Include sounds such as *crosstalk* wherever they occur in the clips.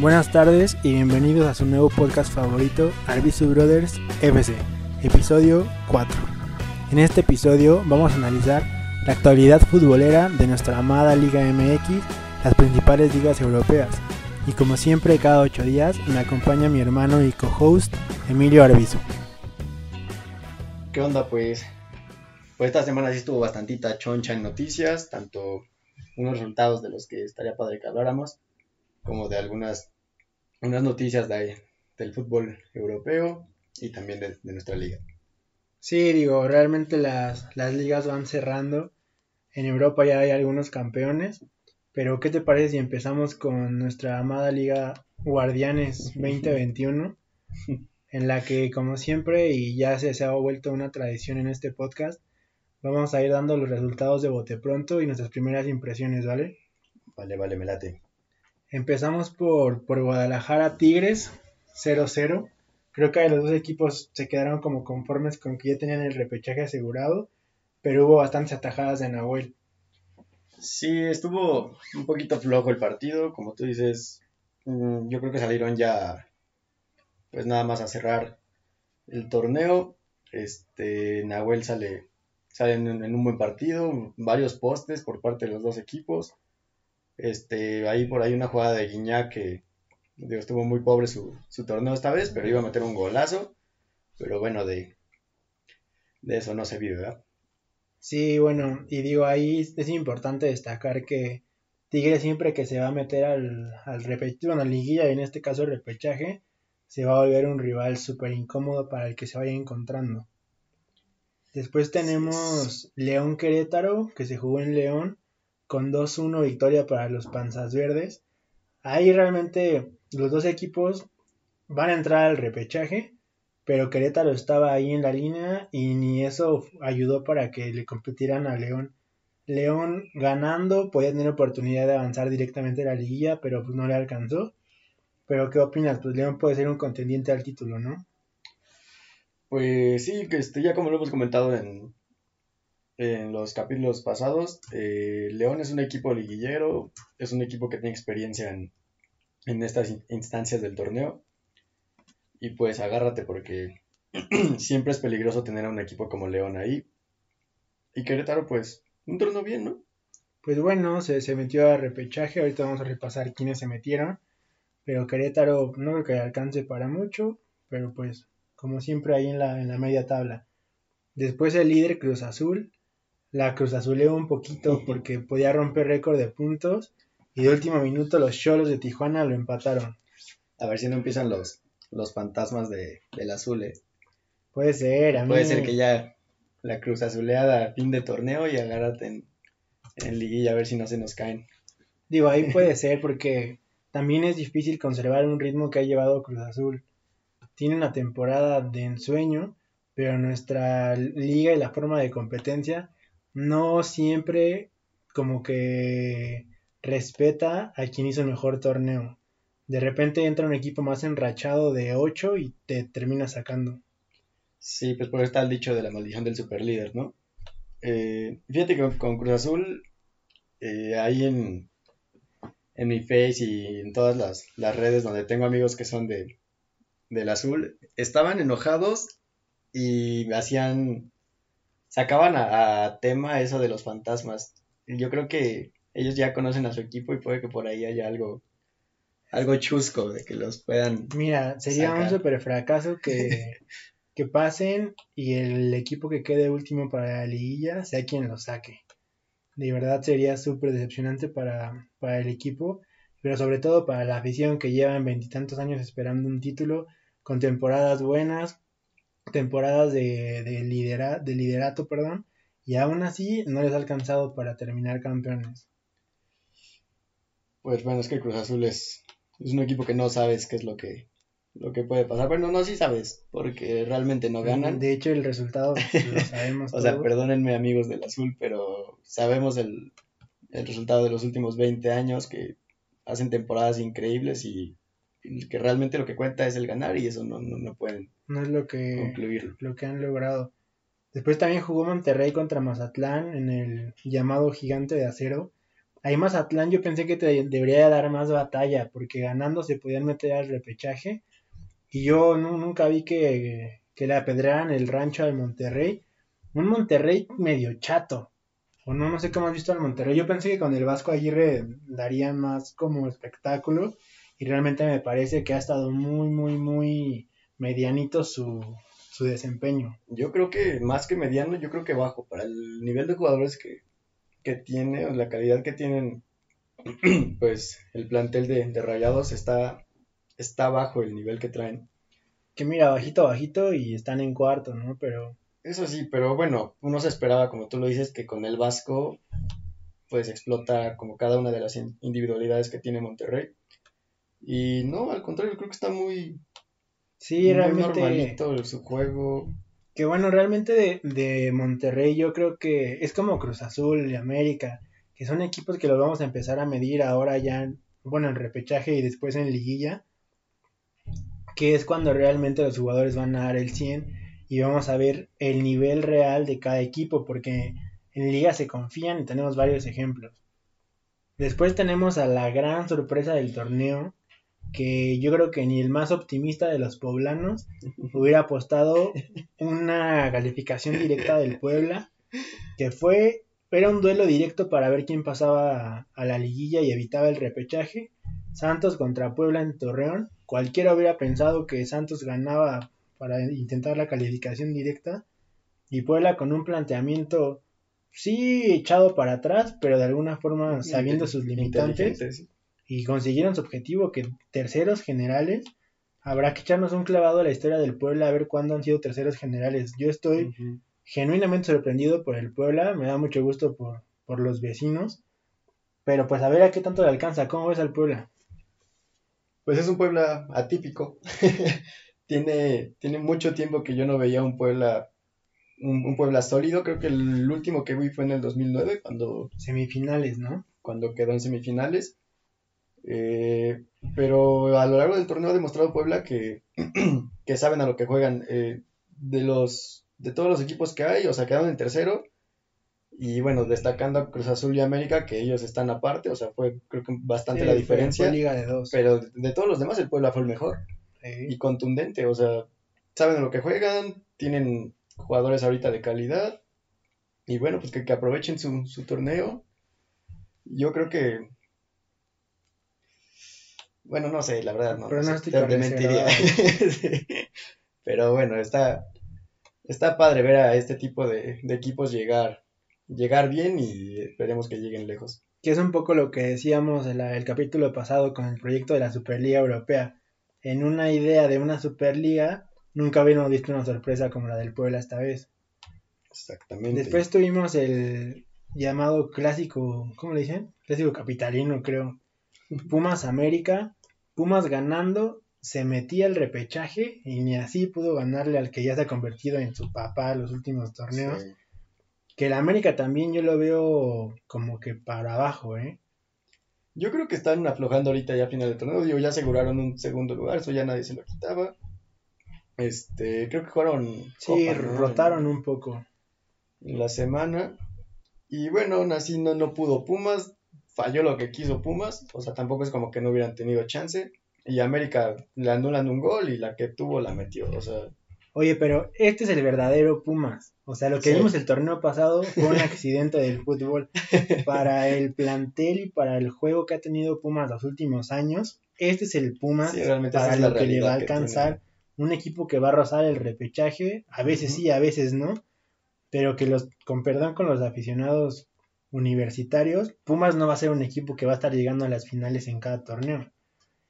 Buenas tardes y bienvenidos a su nuevo podcast favorito, Arbisu Brothers FC, episodio 4. En este episodio vamos a analizar la actualidad futbolera de nuestra amada Liga MX, las principales ligas europeas. Y como siempre, cada 8 días me acompaña mi hermano y co-host, Emilio Arbizu. ¿Qué onda pues? Pues esta semana sí estuvo bastantita choncha en noticias, tanto unos resultados de los que estaría padre que habláramos, como de algunas unas noticias de, del fútbol europeo y también de, de nuestra liga. Sí, digo, realmente las, las ligas van cerrando. En Europa ya hay algunos campeones. Pero, ¿qué te parece si empezamos con nuestra amada liga Guardianes 2021? *laughs* en la que, como siempre, y ya se, se ha vuelto una tradición en este podcast, vamos a ir dando los resultados de bote pronto y nuestras primeras impresiones, ¿vale? Vale, vale, me late. Empezamos por, por Guadalajara Tigres 0-0. Creo que los dos equipos se quedaron como conformes con que ya tenían el repechaje asegurado, pero hubo bastantes atajadas de Nahuel. Sí, estuvo un poquito flojo el partido, como tú dices, mm, yo creo que salieron ya pues nada más a cerrar el torneo. Este Nahuel sale, sale en, en un buen partido, varios postes por parte de los dos equipos. Este, ahí por ahí una jugada de Guiñac que digo, estuvo muy pobre su, su, torneo esta vez, pero iba a meter un golazo. Pero bueno, de, de eso no se vive, ¿verdad? Sí, bueno, y digo, ahí es importante destacar que Tigre siempre que se va a meter al, al repechaje, bueno, liguilla, y en este caso el repechaje, se va a volver un rival súper incómodo para el que se vaya encontrando. Después tenemos León Querétaro, que se jugó en León, con 2-1 victoria para los Panzas Verdes. Ahí realmente los dos equipos van a entrar al repechaje, pero Querétaro estaba ahí en la línea y ni eso ayudó para que le competieran a León. León ganando podía tener oportunidad de avanzar directamente a la liguilla, pero pues no le alcanzó. Pero ¿qué opinas? Pues León puede ser un contendiente al título, ¿no? Pues sí, que este, ya como lo hemos comentado en, en los capítulos pasados, eh, León es un equipo liguillero, es un equipo que tiene experiencia en, en estas instancias del torneo. Y pues agárrate porque *clears throat* siempre es peligroso tener a un equipo como León ahí. Y Querétaro, pues, un torneo bien, ¿no? Pues bueno, se, se metió a repechaje, ahorita vamos a repasar quiénes se metieron. Pero Querétaro no creo que alcance para mucho, pero pues como siempre ahí en la, en la media tabla. Después el líder Cruz Azul, la Cruz Azuleó un poquito porque podía romper récord de puntos y de último minuto los Cholos de Tijuana lo empataron. A ver si no empiezan los, los fantasmas de, del azul. Eh. Puede ser, a Puede ser que ya la Cruz Azuleada a fin de torneo y agárrate en, en liguilla a ver si no se nos caen. Digo, ahí puede *laughs* ser porque también es difícil conservar un ritmo que ha llevado Cruz Azul. Tiene una temporada de ensueño, pero nuestra liga y la forma de competencia no siempre como que respeta a quien hizo el mejor torneo. De repente entra un equipo más enrachado de 8 y te termina sacando. Sí, pues por eso está el dicho de la maldición del superlíder, ¿no? Eh, fíjate que con Cruz Azul, eh, ahí en, en mi face y en todas las, las redes donde tengo amigos que son de, del azul, estaban enojados y hacían, sacaban a, a, tema eso de los fantasmas. Yo creo que ellos ya conocen a su equipo y puede que por ahí haya algo, algo chusco de que los puedan. Mira, sería sacar. un super fracaso que, *laughs* que pasen y el equipo que quede último para la liguilla sea quien lo saque de verdad sería súper decepcionante para, para, el equipo, pero sobre todo para la afición que llevan veintitantos años esperando un título, con temporadas buenas, temporadas de, de, lidera, de liderato, perdón, y aún así no les ha alcanzado para terminar campeones. Pues bueno, es que Cruz Azul es, es un equipo que no sabes qué es lo que, lo que puede pasar. Bueno, no, sí sabes, porque realmente no ganan. De hecho, el resultado lo *laughs* sabemos. o sea, perdónenme amigos del azul, pero sabemos el, el, resultado de los últimos 20 años que hacen temporadas increíbles y, que realmente lo que cuenta es el ganar y eso no, no, no pueden no es lo que, concluirlo. lo que han logrado. Después también jugó Monterrey contra Mazatlán en el llamado Gigante de Acero. Ahí Mazatlán yo pensé que te debería dar más batalla, porque ganando se podían meter al repechaje. Y yo nunca vi que, que le apedraran el rancho al Monterrey. Un Monterrey medio chato. O no, no sé cómo has visto al Monterrey. Yo pensé que con el Vasco Aguirre daría más como espectáculo. Y realmente me parece que ha estado muy, muy, muy medianito su, su desempeño. Yo creo que más que mediano, yo creo que bajo. Para el nivel de jugadores que, que tiene, la calidad que tienen, *clears throat* pues el plantel de, de Rayados está, está bajo el nivel que traen. Que mira, bajito, bajito y están en cuarto, ¿no? Pero... Eso sí, pero bueno, uno se esperaba, como tú lo dices, que con el Vasco pues explota como cada una de las individualidades que tiene Monterrey. Y no, al contrario, creo que está muy, sí, realmente, normalito su juego. Que bueno, realmente de, de, Monterrey yo creo que es como Cruz Azul y América, que son equipos que los vamos a empezar a medir ahora ya, bueno, en repechaje y después en liguilla, que es cuando realmente los jugadores van a dar el 100 y vamos a ver el nivel real de cada equipo, porque en liga se confían y tenemos varios ejemplos. Después tenemos a la gran sorpresa del torneo, que yo creo que ni el más optimista de los poblanos hubiera apostado una calificación directa del Puebla, que fue, era un duelo directo para ver quién pasaba a, la liguilla y evitaba el repechaje. Santos contra Puebla en Torreón. Cualquiera hubiera pensado que Santos ganaba para intentar la calificación directa. Y Puebla con un planteamiento, sí, echado para atrás, pero de alguna forma sabiendo sus limitantes y consiguieron su objetivo, que terceros generales, habrá que echarnos un clavado a la historia del Puebla a ver cuándo han sido terceros generales. Yo estoy genuinamente sorprendido por el Puebla, me da mucho gusto por, por los vecinos, pero pues a ver a qué tanto le alcanza, ¿cómo ves al Puebla? Pues es un Puebla atípico, *laughs* tiene, tiene mucho tiempo que yo no veía un Puebla un, un, Puebla sólido. Creo que el último que vi fue en el 2009, cuando... Semifinales, ¿no? Cuando quedó en semifinales. Eh, pero a lo largo del torneo ha demostrado Puebla que, *clears throat* que saben a lo que juegan. Eh, de los de todos los equipos que hay, o sea, quedaron en tercero. Y bueno, destacando a Cruz Azul y América, que ellos están aparte, o sea, fue creo que bastante la diferencia. liga de dos. Pero de todos los demás, el Puebla fue el mejor. Y contundente, o sea, saben a lo que juegan, tienen jugadores ahorita de calidad. Y bueno, pues que, que aprovechen su, su torneo. Yo creo que bueno, no sé, la verdad no. no te, mentiría. *laughs* Pero bueno, está, está padre ver a este tipo de, equipos llegar, llegar bien y esperemos que lleguen lejos. Que es un poco lo que decíamos en el capítulo pasado con el proyecto de la Superliga Europea. En una idea de una Superliga, nunca habíamos visto una sorpresa como la del Puebla esta vez. Exactamente. Después tuvimos el llamado clásico, ¿cómo le dicen? Clásico capitalino, creo Pumas América, Pumas ganando, se metía el repechaje y ni así pudo ganarle al que ya se ha convertido en su papá los últimos torneos. Que el América también yo lo veo como que para abajo, ¿eh? Yo creo que están aflojando ahorita ya a final de torneo. Digo, ya aseguraron un segundo lugar, eso ya nadie se lo quitaba. Este, creo que jugaron. Sí, rotaron un poco. En la semana. Y bueno, aún así no, no pudo Pumas falló lo que quiso Pumas, o sea, tampoco es como que no hubieran tenido chance. Y América le anulan un gol y la que tuvo la metió, o sea. Oye, pero este es el verdadero Pumas. O sea, lo que vimos el torneo pasado fue un accidente del fútbol. *laughs* Para el plantel y para el juego que ha tenido Pumas los últimos años, este es el Pumas para lo que le va a alcanzar. Un equipo que va a rozar el repechaje, a veces sí, a veces no, pero que los, con perdón con los aficionados universitarios, Pumas no va a ser un equipo que va a estar llegando a las finales en cada torneo.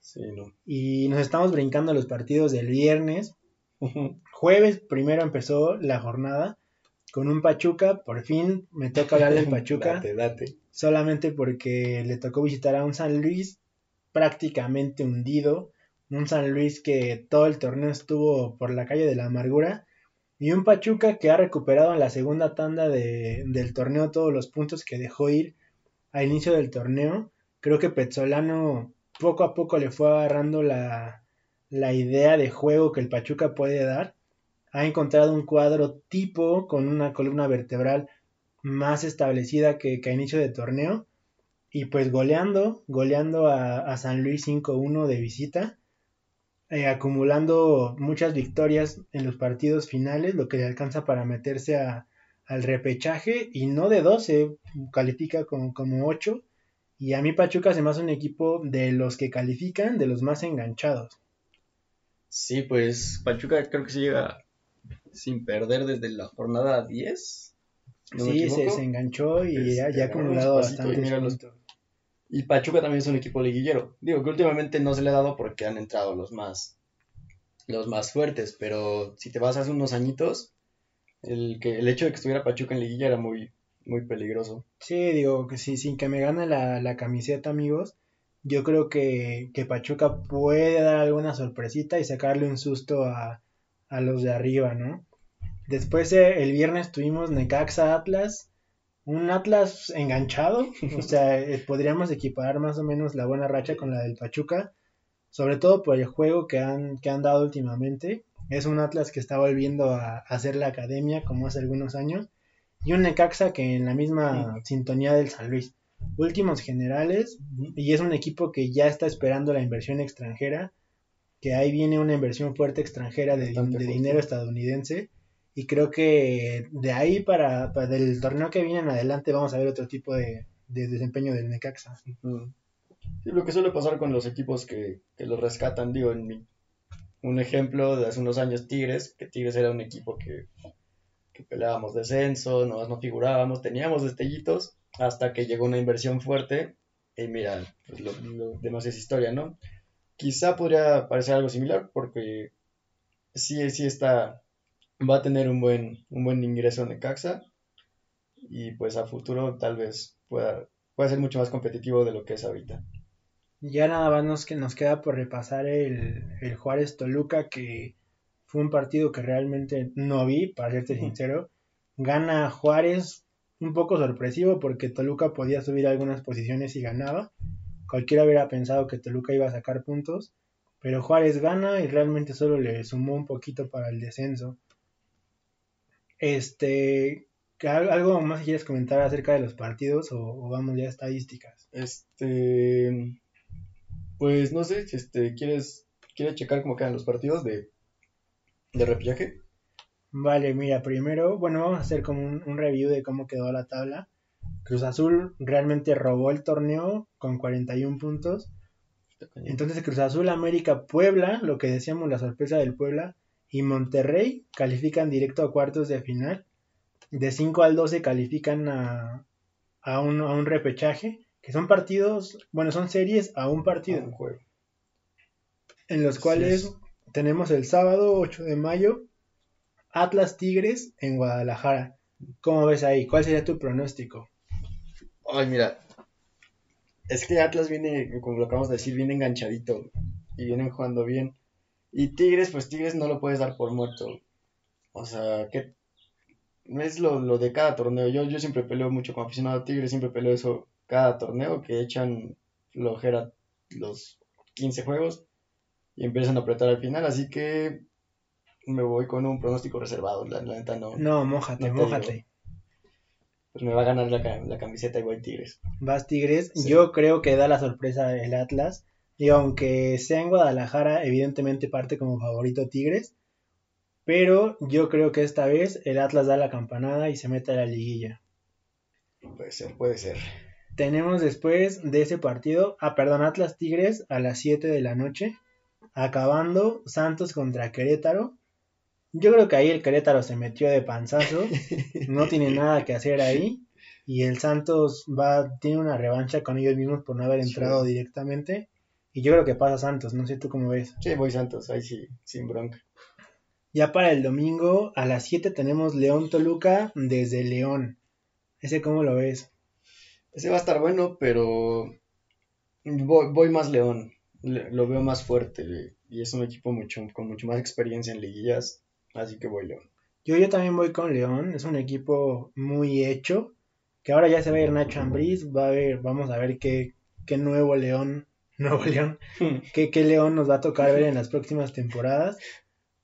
Sí, no. Y nos estamos brincando los partidos del viernes. Jueves primero empezó la jornada con un Pachuca. Por fin me toca hablar del *laughs* Pachuca. date, date. Solamente porque le tocó visitar a un San Luis prácticamente hundido. Un San Luis que todo el torneo estuvo por la calle de la amargura y un Pachuca que ha recuperado en la segunda tanda de, del torneo todos los puntos que dejó ir al inicio del torneo. Creo que Petzolano poco a poco le fue agarrando la, la idea de juego que el Pachuca puede dar. Ha encontrado un cuadro tipo con una columna vertebral más establecida que, que a inicio de torneo. y pues goleando, goleando a, San Luis 5-1 de visita, eh, acumulando muchas victorias en los partidos finales, lo que le alcanza para meterse a, al repechaje y no de 12, califica como, como 8. Y a mí Pachuca se me hace un equipo de los que califican, de los más enganchados. Sí, pues Pachuca creo que se llega sin perder desde la jornada 10. sí, se, enganchó y ya, ha acumulado bastante y Pachuca también es un equipo liguillero. Digo que últimamente no se le ha dado porque han entrado los más, los más fuertes, pero si te vas hace unos añitos, el, que, el hecho de que estuviera Pachuca en liguilla era muy, muy peligroso. Sí, digo que sí, sin que me gane la, camiseta, amigos, yo creo que, que, Pachuca puede dar alguna sorpresita y sacarle un susto a, a los de arriba, ¿no? Después eh, el viernes tuvimos Necaxa Atlas un Atlas enganchado, o *laughs* sea, eh, podríamos equiparar más o menos la buena racha con la del Pachuca, sobre todo por el juego que han, que han dado últimamente. Es un Atlas que está volviendo a, hacer la academia como hace algunos años, y un Necaxa que en la misma sintonía del San Luis. Últimos generales, y es un equipo que ya está esperando la inversión extranjera, que ahí viene una inversión fuerte extranjera de dinero estadounidense y creo que de ahí para, para del torneo que viene en adelante vamos a ver otro tipo de, desempeño del Necaxa. Lo que suele pasar con los equipos que, que los rescatan, digo, en mi, un ejemplo de hace unos años Tigres, que Tigres era un equipo que, que peleábamos descenso, no, no figurábamos, teníamos destellitos, hasta que llegó una inversión fuerte, y mira, pues lo, lo demás es historia, ¿no? Quizá podría parecer algo similar, porque sí, sí está va a tener un buen, un buen ingreso en Necaxa y pues a futuro tal vez pueda, pueda ser mucho más competitivo de lo que es ahorita. Ya nada más nos, que nos queda por repasar el, el Juárez Toluca, que fue un partido que realmente no vi, para serte sincero. Gana Juárez un poco sorpresivo porque Toluca podía subir algunas posiciones y ganaba. Cualquiera hubiera pensado que Toluca iba a sacar puntos, pero Juárez gana y realmente solo le sumó un poquito para el descenso. Este, ¿algo más quieres comentar acerca de los partidos o, vamos ya a estadísticas? Este, pues no sé, si este, ¿quieres, ¿quieres checar cómo quedan los partidos de, de repillaje? Vale, mira, primero, bueno, vamos a hacer como un, un, review de cómo quedó la tabla. Cruz Azul realmente robó el torneo con 41 puntos. Entonces Cruz Azul, América, Puebla, lo que decíamos, la sorpresa del Puebla, y Monterrey califican directo a cuartos de final. De 5 al 12 califican a, a, un, a un repechaje, que son partidos, bueno, son series a un partido. juego. En los cuales tenemos el sábado 8 de mayo Atlas Tigres en Guadalajara. ¿Cómo ves ahí? ¿Cuál sería tu pronóstico? Ay, mira. Es que Atlas viene, como lo acabamos de decir, viene enganchadito. Y vienen jugando bien. Y Tigres, pues Tigres no lo puedes dar por muerto. O sea, que es lo, de cada torneo. Yo, yo siempre peleo mucho como aficionado a Tigres, siempre peleo eso cada torneo, que echan flojera los 15 juegos y empiezan a apretar al final. Así que me voy con un pronóstico reservado. La, neta no. No, mójate, mójate. Pues me va a ganar la, camiseta y voy Tigres. Vas Tigres. Yo creo que da la sorpresa el Atlas. Y aunque sea en Guadalajara, evidentemente parte como favorito Tigres. Pero yo creo que esta vez el Atlas da la campanada y se mete a la liguilla. Puede ser, puede ser. Tenemos después de ese partido, ah, perdón, Atlas Tigres a las 7 de la noche. Acabando Santos contra Querétaro. Yo creo que ahí el Querétaro se metió de panzazo. no tiene *laughs* nada que hacer ahí. Y el Santos va, tiene una revancha con ellos mismos por no haber entrado directamente. Y yo creo que pasa Santos, no sé tú cómo ves. Sí, voy Santos, ahí sí, sin bronca. Ya para el domingo a las 7 tenemos León Toluca desde León. ¿Ese cómo lo ves? Ese va a estar bueno, pero voy, más León. lo veo más fuerte y es un equipo mucho, con mucho más experiencia en liguillas, así que voy León. Yo, yo también voy con León, es un equipo muy hecho, que ahora ya se va a ir Nacho Ambriz, va a ver, vamos a ver qué, qué nuevo León *laughs* Nuevo León. Hmm. ¿Qué, León nos va a tocar ver en las próximas temporadas?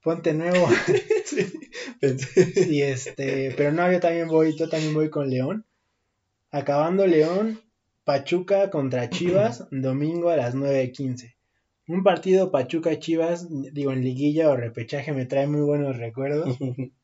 Ponte nuevo. *laughs* Y este, pero no, yo también voy, yo también voy con León. Acabando León, Pachuca contra Chivas, domingo a las 9.15. Un partido Pachuca-Chivas, digo, en liguilla o repechaje me trae muy buenos recuerdos. *laughs*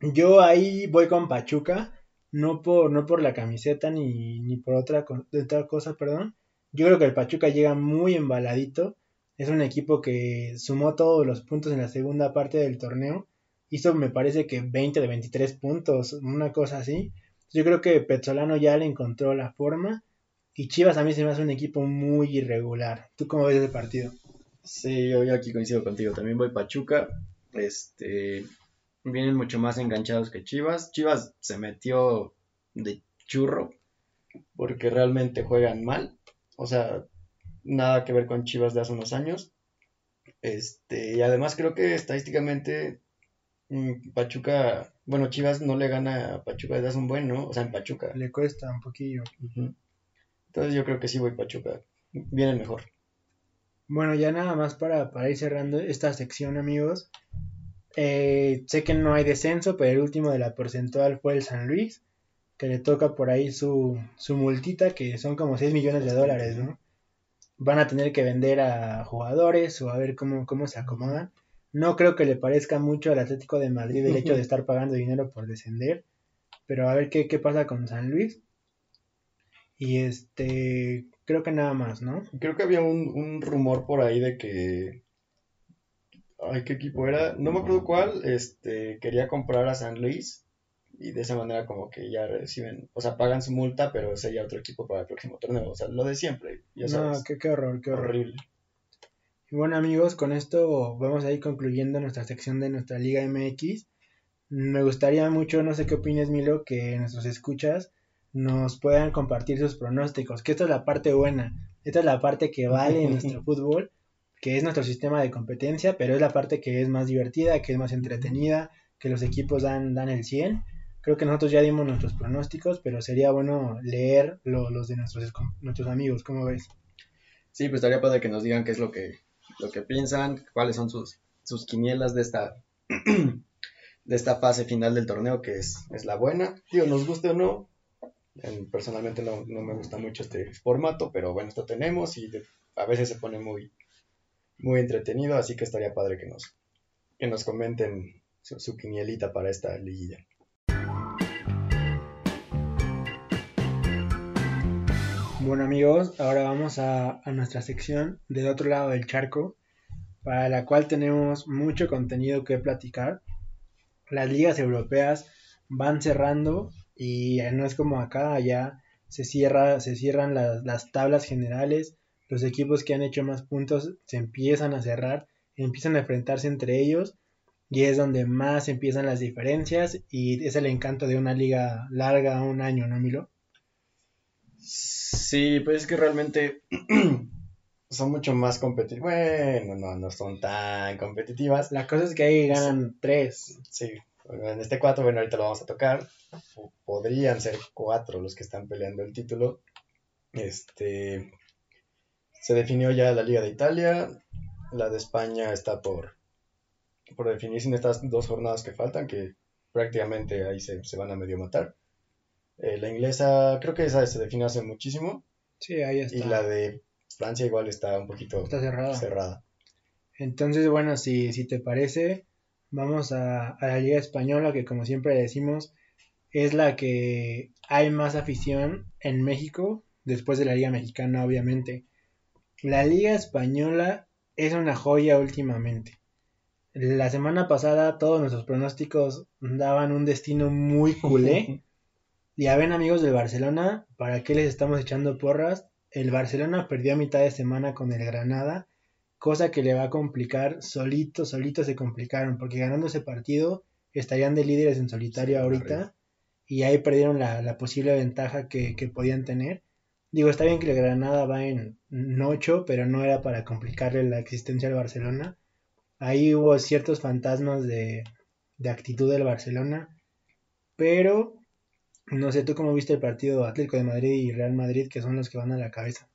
Yo ahí voy con Pachuca, no por, no por la camiseta ni, ni por otra, otra cosa, perdón. Yo creo que el Pachuca llega muy embaladito. Es un equipo que sumó todos los puntos en la segunda parte del torneo. Hizo, me parece que 20 de 23 puntos, una cosa así. Yo creo que Petzolano ya le encontró la forma y Chivas a mí se me hace un equipo muy irregular. ¿Tú cómo ves el partido? Sí, yo, aquí coincido contigo. También voy Pachuca. Este, vienen mucho más enganchados que Chivas. Chivas se metió de churro porque realmente juegan mal. O sea, nada que ver con Chivas de hace unos años. Este, y además creo que estadísticamente mm, Pachuca, bueno, Chivas no le gana a Pachuca desde hace un buen, ¿no? O sea, en Pachuca. Le cuesta un poquillo. Entonces yo creo que sí voy Pachuca. Viene mejor. Bueno, ya nada más para, para ir cerrando esta sección, amigos. Eh, sé que no hay descenso, pero el último de la porcentual fue el San Luis, que le toca por ahí su, su multita, que son como 6 millones de dólares, ¿no? Van a tener que vender a jugadores o a ver cómo, cómo se acomodan. No creo que le parezca mucho al Atlético de Madrid el hecho de estar pagando dinero por descender, pero a ver qué, qué pasa con San Luis. Y este, creo que nada más, ¿no? Creo que había un, rumor por ahí de que. Ay, ¿qué equipo era? No me acuerdo cuál. Este, quería comprar a San Luis. Y de esa manera, como que ya reciben. O sea, pagan su multa, pero sería otro equipo para el próximo torneo. O sea, lo de siempre. Ya No, qué, qué horror, qué horror. Horrible. Y bueno, amigos, con esto vamos a ir concluyendo nuestra sección de nuestra Liga MX. Me gustaría mucho, no sé qué opinas, Milo, que nuestros escuchas nos puedan compartir sus pronósticos, que esta es la parte buena, esta es la parte que vale en nuestro *laughs* fútbol, que es nuestro sistema de competencia, pero es la parte que es más divertida, que es más entretenida, que los equipos dan, dan el 100. Creo que nosotros ya dimos nuestros pronósticos, pero sería bueno leer los de nuestros, nuestros amigos, ¿cómo ves? Sí, pues estaría padre que nos digan qué es lo que, lo que piensan, cuáles son sus, sus quinielas de esta, *clears throat* fase final del torneo, que es, es la buena. Digo, nos guste o no, personalmente no, me gusta mucho este formato, pero bueno, esto tenemos y a veces se pone muy, entretenido, así que estaría padre que nos comenten su, quinielita para esta liguilla. Bueno amigos, ahora vamos a, nuestra sección del otro lado del charco, para la cual tenemos mucho contenido que platicar. Las ligas europeas van cerrando y no es como acá, allá se, cierra, se cierran las, tablas generales, los equipos que han hecho más puntos se empiezan a cerrar, empiezan a enfrentarse entre ellos y es donde más empiezan las diferencias y es el encanto de una liga larga, un año, ¿no, Milo? Sí, pues es que realmente *clears throat* son mucho más competitivas. Bueno, no, no son tan competitivas. La cosa es que ahí ganan tres. Sí, en este cuatro, bueno, ahorita lo vamos a tocar. Podrían ser cuatro los que están peleando el título. Este se definió ya la Liga de Italia. La de España está por, por definirse en estas dos jornadas que faltan, que prácticamente ahí se, van a medio matar. Eh, la inglesa, creo que esa se definió hace muchísimo. Sí, ahí está. Y la de Francia igual está un poquito cerrada. cerrada. Entonces, bueno, si, si te parece, vamos a, la Liga Española, que como siempre decimos, es la que hay más afición en México, después de la Liga Mexicana, obviamente. La Liga Española es una joya últimamente. La semana pasada todos nuestros pronósticos daban un destino muy culé. *laughs* ya ven amigos del Barcelona, ¿para qué les estamos echando porras? El Barcelona perdió a mitad de semana con el Granada cosa que le va a complicar, solito, solito se complicaron, porque ganando ese partido estarían de líderes en solitario ahorita y ahí perdieron la, posible ventaja que, podían tener. Digo, está bien que la Granada va en 8, pero no era para complicarle la existencia al Barcelona. Ahí hubo ciertos fantasmas de, de actitud del Barcelona, pero no sé, ¿tú cómo viste el partido Atlético de Madrid y Real Madrid, que son los que van a la cabeza?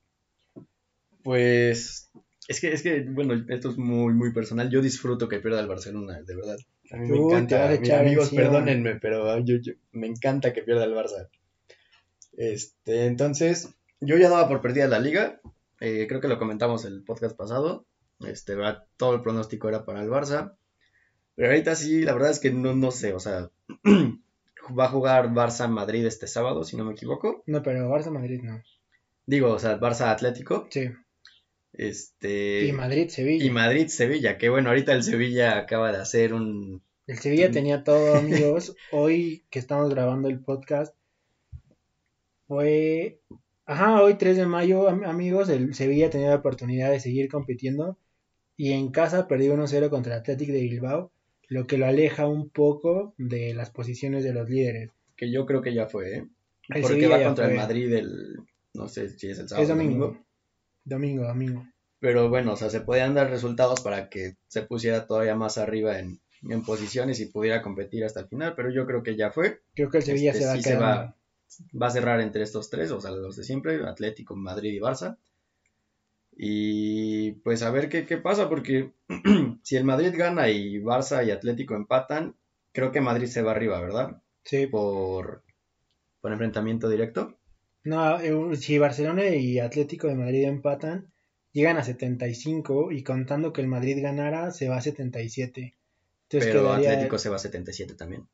Pues es que, es que, bueno, esto es muy, muy personal. Yo disfruto que pierda el Barcelona, de verdad. A mí me encanta. Mis amigos, perdónenme, pero yo, me encanta que pierda el Barça. Este, entonces, yo ya daba por perdida la liga. Eh, creo que lo comentamos el podcast pasado. Este, todo el pronóstico era para el Barça. Pero ahorita sí, la verdad es que no, no sé, o sea, *clears throat* va a jugar Barça-Madrid este sábado, si no me equivoco. No, pero Barça-Madrid no. Digo, o sea, Barça-Atlético. Sí. Este... Y Madrid-Sevilla. Y Madrid-Sevilla, que bueno, ahorita el Sevilla acaba de hacer un... El Sevilla tenía todo, *laughs* amigos. Hoy que estamos grabando el podcast, fue... Ajá, hoy 3 de mayo, amigos, el Sevilla tenía la oportunidad de seguir compitiendo y en casa perdió 1-0 contra el Athletic de Bilbao lo que lo aleja un poco de las posiciones de los líderes. Que yo creo que ya fue, ¿eh? Porque va contra el Madrid el, no sé si es el sábado. Es domingo. Domingo, domingo. Pero bueno, o sea, se podían dar resultados para que se pusiera todavía más arriba en, posiciones y pudiera competir hasta el final, pero yo creo que ya fue. Creo que el Sevilla este, se va a quedar. va, va, a cerrar entre estos tres, o sea, los de siempre, Atlético, Madrid y Barça. Y pues a ver qué, qué pasa, porque *clears throat* si el Madrid gana y Barça y Atlético empatan, creo que Madrid se va arriba, ¿verdad? Sí. Por, por enfrentamiento directo. No, eh, si Barcelona y Atlético de Madrid empatan, llegan a 75 y contando que el Madrid ganara, se va a 77. Entonces Pero Atlético se va a 77 también.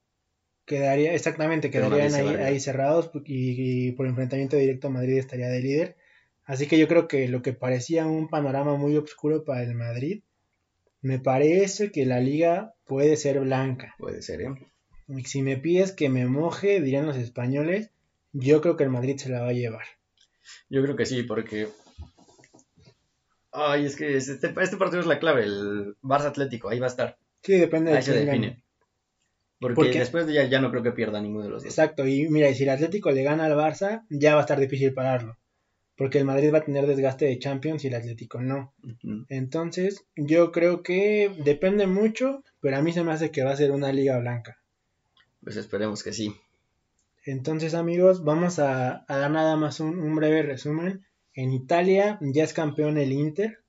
Quedaría, exactamente, quedarían ahí, ahí, cerrados y, y, por enfrentamiento directo Madrid estaría de líder. Así que yo creo que lo que parecía un panorama muy oscuro para el Madrid, me parece que la liga puede ser blanca. Puede ser, ¿eh? Y si me pides que me moje, dirían los españoles, yo creo que el Madrid se la va a llevar. Yo creo que sí, porque... Ay, es que este, este partido es la clave, el Barça Atlético, ahí va a estar. Sí, depende de ahí se define. Porque, después ya, ya no creo que pierda ninguno de los dos. Exacto, y mira, si el Atlético le gana al Barça, ya va a estar difícil pararlo porque el Madrid va a tener desgaste de Champions y el Atlético no. Entonces, yo creo que depende mucho, pero a mí se me hace que va a ser una liga blanca. Pues esperemos que sí. Entonces, amigos, vamos a, dar nada más un, un, breve resumen. En Italia ya es campeón el Inter,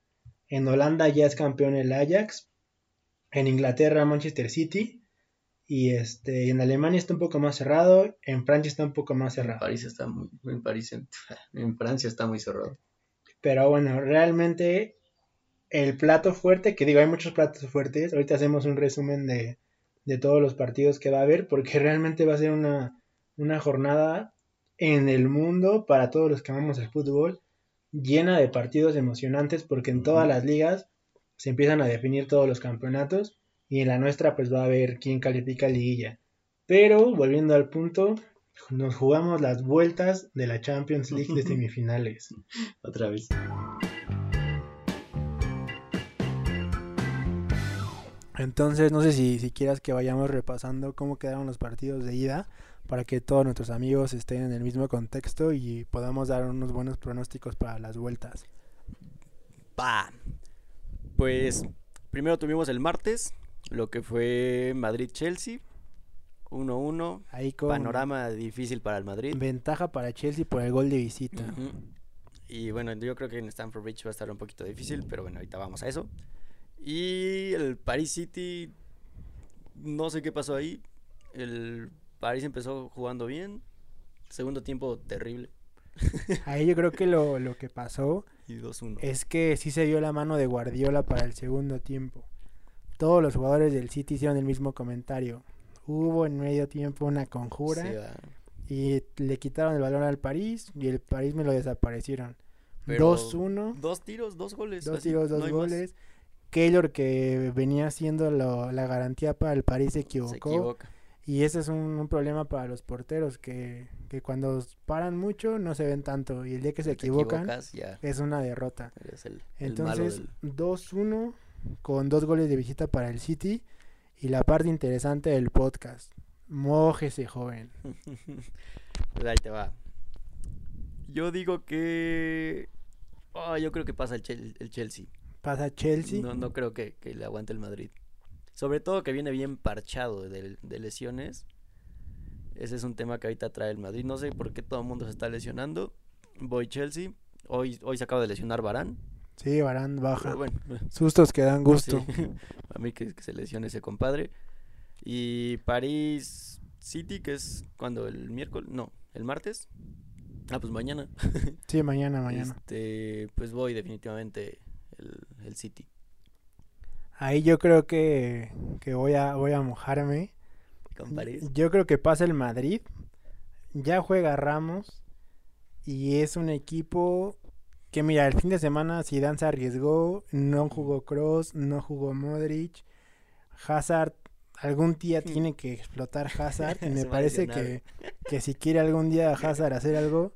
en Holanda ya es campeón el Ajax, en Inglaterra Manchester City, y este en Alemania está un poco más cerrado, en Francia está un poco más cerrado. En París está muy, en París, *laughs* en, Francia está muy cerrado. Pero bueno, realmente el plato fuerte, que digo, hay muchos platos fuertes, ahorita hacemos un resumen de, de todos los partidos que va a haber, porque realmente va a ser una, una jornada en el mundo para todos los que amamos el fútbol, llena de partidos emocionantes, porque en todas las ligas se empiezan a definir todos los campeonatos y en la nuestra pues va a ver quién califica liguilla. Pero volviendo al punto, nos jugamos las vueltas de la Champions League de *laughs* semifinales. Otra vez. Entonces, no sé si, si quieras que vayamos repasando cómo quedaron los partidos de ida para que todos nuestros amigos estén en el mismo contexto y podamos dar unos buenos pronósticos para las vueltas. Pa. Pues primero tuvimos el martes, lo que fue Madrid-Chelsea. 1-1. Ahí con Panorama difícil para el Madrid. Ventaja para Chelsea por el gol de visita. Y bueno, yo creo que en Stamford Bridge va a estar un poquito difícil, pero bueno, ahorita vamos a eso. Y el Paris City, no sé qué pasó ahí. El Paris empezó jugando bien. Segundo tiempo terrible. *laughs* Ahí yo creo que lo, lo que pasó y es que sí se dio la mano de Guardiola para el segundo tiempo todos los jugadores del City hicieron el mismo comentario. Hubo en medio tiempo una conjura y le quitaron el balón al París y el París me lo desaparecieron. 2-1. Dos tiros, dos goles. Dos tiros, dos goles. Keylor que venía siendo la garantía para el París se equivocó. Y ese es un, problema para los porteros, que, que, cuando paran mucho no se ven tanto. Y el día que se equivocan es una derrota. Entonces, 2-1 con dos goles de visita para el City y la parte interesante del podcast. Mójese, joven. *laughs* pues ahí te va. Yo digo que... Oh, yo creo que pasa el, el Chelsea. ¿Pasa Chelsea? No, no creo que, le aguante el Madrid. Sobre todo que viene bien parchado de, de, lesiones. Ese es un tema que ahorita trae el Madrid. No sé por qué todo el mundo se está lesionando. Voy Chelsea. Hoy, hoy se acaba de lesionar Barán. Sí, Barán baja. Sustos que dan *laughs* gusto. *laughs* A mí que, se lesione ese compadre. Y París City, que es cuando el miércoles, no, el martes. Ah, pues mañana. *laughs* Sí, mañana, mañana. Este, pues voy definitivamente el, el City. Ahí yo creo que, que voy, a, voy a mojarme. Con París. Yo creo que pasa el Madrid. Ya juega Ramos. Y es un equipo que, mira, el fin de semana Zidane se arriesgó. No jugó Cross, no jugó Modric. Hazard, algún día tiene que explotar Hazard. Y *laughs* me parece que, que si quiere algún día Hazard hacer algo,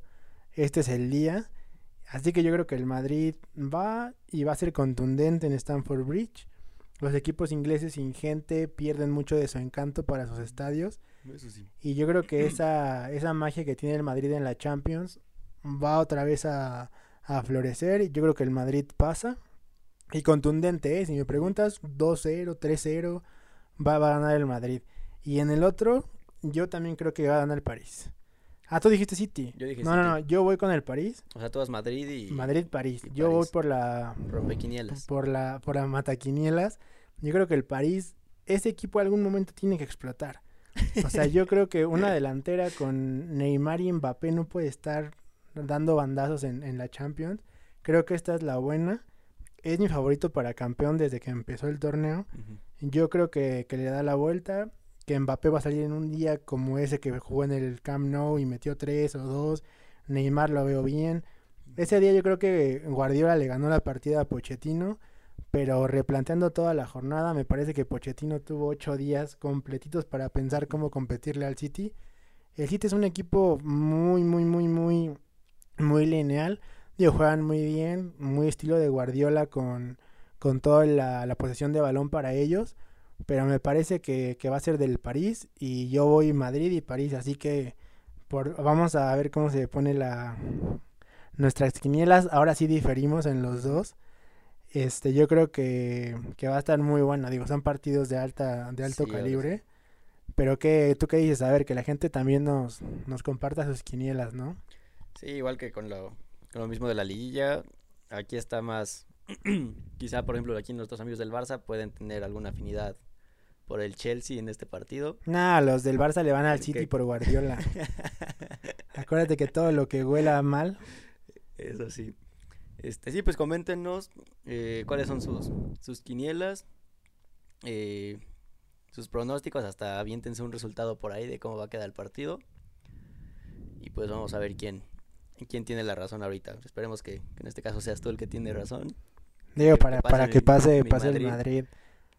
este es el día. Así que yo creo que el Madrid va y va a ser contundente en Stamford Bridge. Los equipos ingleses sin gente pierden mucho de su encanto para sus estadios. Eso sí. Y yo creo que *clears throat* esa, esa magia que tiene el Madrid en la Champions va otra vez a, a florecer. Y yo creo que el Madrid pasa. Y contundente, ¿eh? si me preguntas, 2-0, 3-0, va, va a ganar el Madrid. Y en el otro, yo también creo que va a ganar el París. Ah, tú dijiste City. Yo dije no, no, no, City. yo voy con el París. O sea, todas Madrid y Madrid-París. Yo voy por la, rompequinielas. por la, por la mataquinielas. Yo creo que el París, ese equipo algún momento tiene que explotar. O sea, yo creo que una *laughs* delantera con Neymar y Mbappé no puede estar dando bandazos en, en la Champions. Creo que esta es la buena. Es mi favorito para campeón desde que empezó el torneo. Yo creo que, que le da la vuelta. Que Mbappé va a salir en un día como ese que jugó en el Camp Nou y metió tres o dos. Neymar lo veo bien. Ese día yo creo que Guardiola le ganó la partida a Pochettino. Pero replanteando toda la jornada, me parece que Pochettino tuvo ocho días completitos para pensar cómo competirle al City. El City es un equipo muy, muy, muy, muy, muy lineal. Digo, juegan muy bien, muy estilo de Guardiola con, con toda la, la posesión de balón para ellos. Pero me parece que, que va a ser del París y yo voy Madrid y París. Así que por, vamos a ver cómo se pone la nuestras quinielas. Ahora sí diferimos en los dos. Este, yo creo que, que va a estar muy bueno. Digo, son partidos de alta, de alto Sí, calibre. Pero que, ¿tú qué dices? A ver, que la gente también nos, nos comparta sus quinielas, ¿no? Sí, igual que con lo, con lo mismo de la liguilla. Aquí está más. *clears throat* Quizá, por ejemplo, aquí nuestros amigos del Barça pueden tener alguna afinidad por el Chelsea en este partido. Nah, los del Barça le van al. City por Guardiola. *laughs* Acuérdate que todo lo que huela mal. Eso sí. Este, sí, pues coméntenos eh, cuáles son sus, sus quinielas, eh, sus pronósticos, hasta aviéntense un resultado por ahí de cómo va a quedar el partido. Y pues vamos a ver quién, quién tiene la razón ahorita. Esperemos que, que en este caso seas tú el que tiene razón, Digo, Que para, para que pase, mi pase el Madrid. Madrid.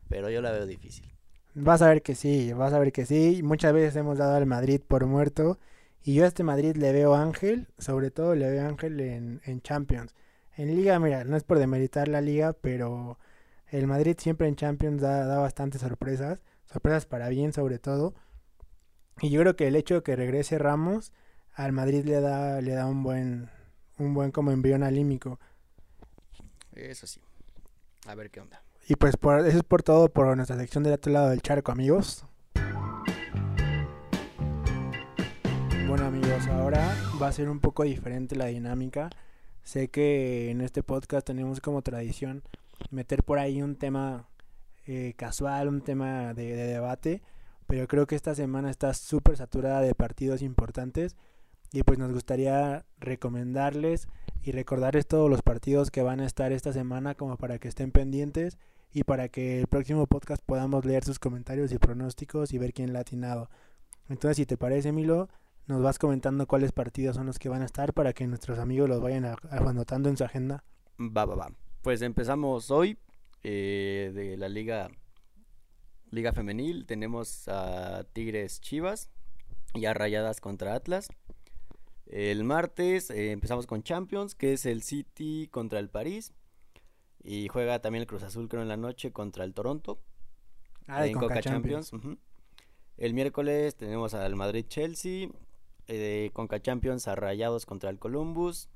pero yo la veo difícil. Vas a ver que sí, vas a ver que sí. Muchas veces hemos dado al Madrid por muerto. Y yo a este Madrid le veo ángel, sobre todo le veo ángel en, en Champions. En Liga, mira, no es por demeritar la Liga, pero el Madrid siempre en Champions da, da bastantes sorpresas. Sorpresas para bien, sobre todo. Y yo creo que el hecho de que regrese Ramos al Madrid le da, le da un buen, un buen como envión alímico. Eso sí. A ver qué onda. Y pues por, eso es por todo por nuestra sección del otro lado del charco, amigos. Bueno, amigos, ahora va a ser un poco diferente la dinámica. Sé que en este podcast tenemos como tradición meter por ahí un tema eh, casual, un tema de, de debate, pero creo que esta semana está súper saturada de partidos importantes y pues nos gustaría recomendarles y recordarles todos los partidos que van a estar esta semana como para que estén pendientes y para que el próximo podcast podamos leer sus comentarios y pronósticos y ver quién la ha atinado. Entonces, si te parece, Milo, nos vas comentando cuáles partidos son los que van a estar para que nuestros amigos los vayan anotando en su agenda. Va, va, va. Pues empezamos hoy eh, de la liga liga femenil. Tenemos a Tigres Chivas y a Rayadas contra Atlas. El martes eh, empezamos con Champions, que es el City contra el París. Y juega también el Cruz Azul, creo, en la noche contra el Toronto. Ah, en Coca Champions. El miércoles tenemos al Madrid Chelsea. Eh, Conca Champions a Rayados contra el Columbus.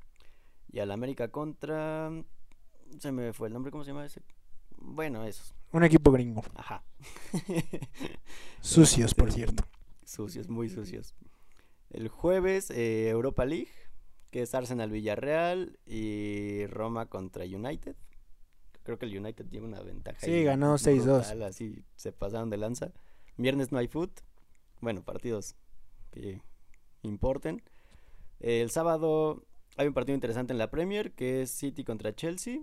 Y al América contra. Se me fue el nombre, ¿cómo se llama ese? Bueno, esos. Un equipo gringo. Ajá. Sucios, por cierto. *laughs* Sucios, muy sucios. El jueves, eh, Europa League, que es Arsenal Villarreal y Roma contra United. Creo que el United tiene una ventaja. Sí, ahí ganó 6-2. brutal, Así se pasaron de lanza. Viernes no hay foot. Bueno, partidos que importen. El sábado hay un partido interesante en la Premier que es City contra Chelsea.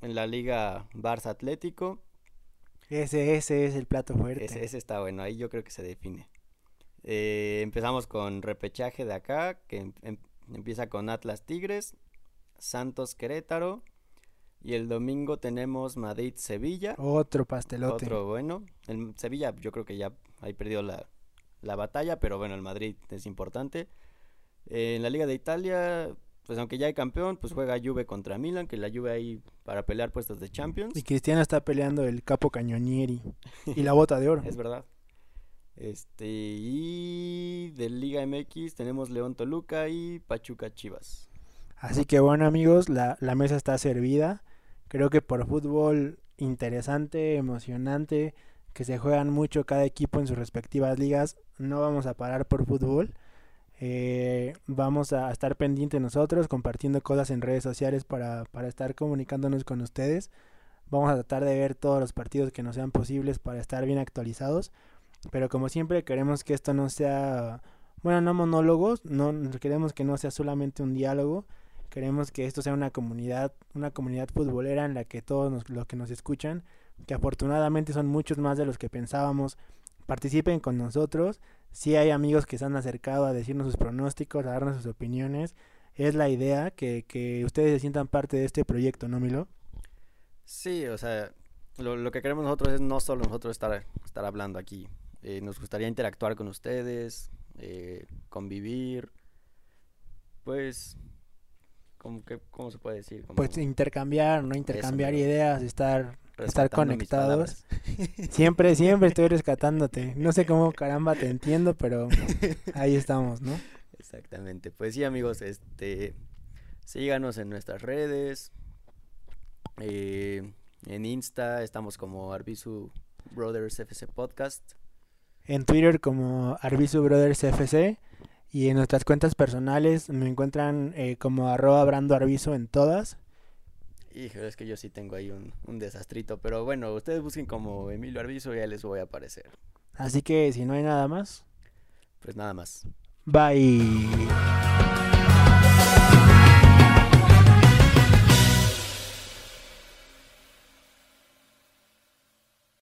En la Liga Barça Atlético. Ese, ese es el plato fuerte. Ese, ese está bueno, ahí yo creo que se define. Eh, empezamos con repechaje de acá, que em- em- empieza con Atlas Tigres, Santos Querétaro. Y el domingo tenemos Madrid Sevilla. Otro pastelote. Otro bueno. El Sevilla yo creo que ya ahí perdió la, la batalla, pero bueno, el Madrid es importante. Eh, en la Liga de Italia, pues aunque ya hay campeón, pues juega Juve contra Milan, que la Juve ahí para pelear puestos de Champions. Y Cristiano está peleando el capo cañonieri y la bota de oro. *laughs* Es verdad. Este, y de Liga MX tenemos León Toluca y Pachuca Chivas. Así que bueno amigos, la, la mesa está servida. Creo que por fútbol interesante, emocionante, que se juegan mucho cada equipo en sus respectivas ligas, no vamos a parar por fútbol. Eh, vamos a estar pendientes nosotros, compartiendo cosas en redes sociales para, para estar comunicándonos con ustedes. Vamos a tratar de ver todos los partidos que nos sean posibles para estar bien actualizados. Pero como siempre queremos que esto no sea, bueno, no monólogos, no queremos que no sea solamente un diálogo. Queremos que esto sea una comunidad, una comunidad futbolera en la que todos nos- los que nos escuchan, que afortunadamente son muchos más de los que pensábamos, participen con nosotros. Si hay amigos que se han acercado a decirnos sus pronósticos, a darnos sus opiniones. Es la idea que, que ustedes se sientan parte de este proyecto, ¿no, Milo? Sí, o sea, lo, lo que queremos nosotros es no solo nosotros estar, estar hablando aquí. Eh, nos gustaría interactuar con ustedes, eh, convivir, pues, ¿cómo, que, ¿cómo se puede decir? Como Pues intercambiar, ¿no? Intercambiar ideas, estar, estar conectados. *laughs* Siempre, siempre estoy *laughs* rescatándote. No sé cómo caramba te entiendo, pero ahí estamos, ¿no? Exactamente. Pues sí, amigos, este síganos en nuestras redes. eh, en Insta estamos como Arbisu Brothers FC Podcast. En Twitter como Arbisu Brothers FC y en nuestras cuentas personales me encuentran eh, como arroba Brando Arbizu en todas. Híjole, es que yo sí tengo ahí un, un desastrito. Pero bueno, ustedes busquen como Emilio Arbizu y ya les voy a aparecer. Así que si no hay nada más, Pues nada más. bye.